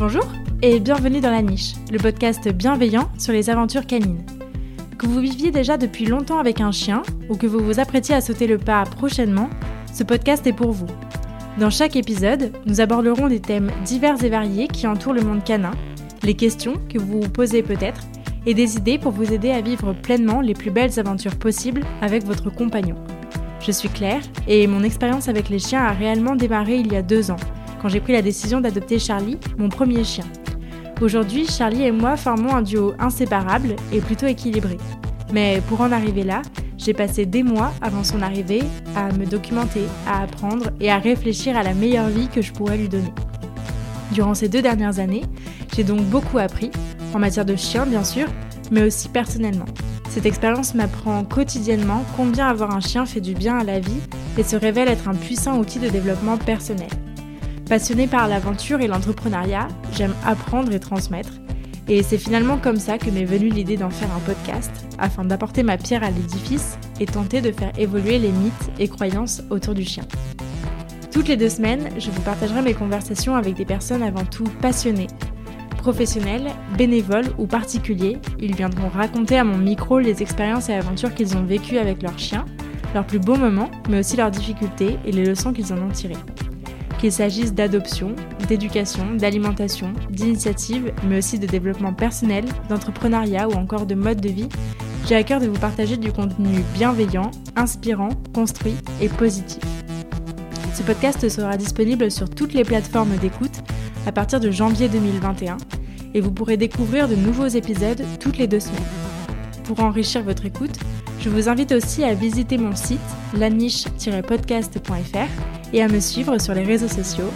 Bonjour et bienvenue dans La Niche, le podcast bienveillant sur les aventures canines. Que vous viviez déjà depuis longtemps avec un chien ou que vous vous apprêtiez à sauter le pas prochainement, ce podcast est pour vous. Dans chaque épisode, nous aborderons des thèmes divers et variés qui entourent le monde canin, les questions que vous vous posez peut-être et des idées pour vous aider à vivre pleinement les plus belles aventures possibles avec votre compagnon. Je suis Claire et mon expérience avec les chiens a réellement démarré il y a deux ans quand j'ai pris la décision d'adopter Charlie, mon premier chien. Aujourd'hui, Charlie et moi formons un duo inséparable et plutôt équilibré. Mais pour en arriver là, j'ai passé des mois avant son arrivée à me documenter, à apprendre et à réfléchir à la meilleure vie que je pourrais lui donner. Durant ces deux dernières années, j'ai donc beaucoup appris, en matière de chien bien sûr, mais aussi personnellement. Cette expérience m'apprend quotidiennement combien avoir un chien fait du bien à la vie et se révèle être un puissant outil de développement personnel. Passionnée par l'aventure et l'entrepreneuriat, j'aime apprendre et transmettre. Et c'est finalement comme ça que m'est venue l'idée d'en faire un podcast, afin d'apporter ma pierre à l'édifice et tenter de faire évoluer les mythes et croyances autour du chien. Toutes les deux semaines, je vous partagerai mes conversations avec des personnes avant tout passionnées. Professionnels, bénévoles ou particuliers, ils viendront raconter à mon micro les expériences et aventures qu'ils ont vécues avec leurs chiens, leurs plus beaux moments, mais aussi leurs difficultés et les leçons qu'ils en ont tirées qu'il s'agisse d'adoption, d'éducation, d'alimentation, d'initiative, mais aussi de développement personnel, d'entrepreneuriat ou encore de mode de vie, j'ai à cœur de vous partager du contenu bienveillant, inspirant, construit et positif. Ce podcast sera disponible sur toutes les plateformes d'écoute à partir de janvier 2021 et vous pourrez découvrir de nouveaux épisodes toutes les deux semaines. Pour enrichir votre écoute, je vous invite aussi à visiter mon site laniche-podcast.fr et à me suivre sur les réseaux sociaux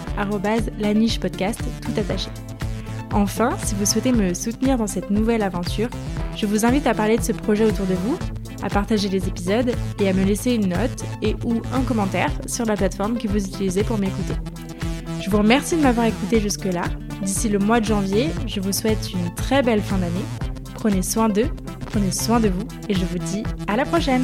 @laniche_podcast tout attaché. Enfin, si vous souhaitez me soutenir dans cette nouvelle aventure, je vous invite à parler de ce projet autour de vous, à partager les épisodes et à me laisser une note et ou un commentaire sur la plateforme que vous utilisez pour m'écouter. Je vous remercie de m'avoir écouté jusque-là. D'ici le mois de janvier, je vous souhaite une très belle fin d'année. Prenez soin d'eux, prenez soin de vous et je vous dis à la prochaine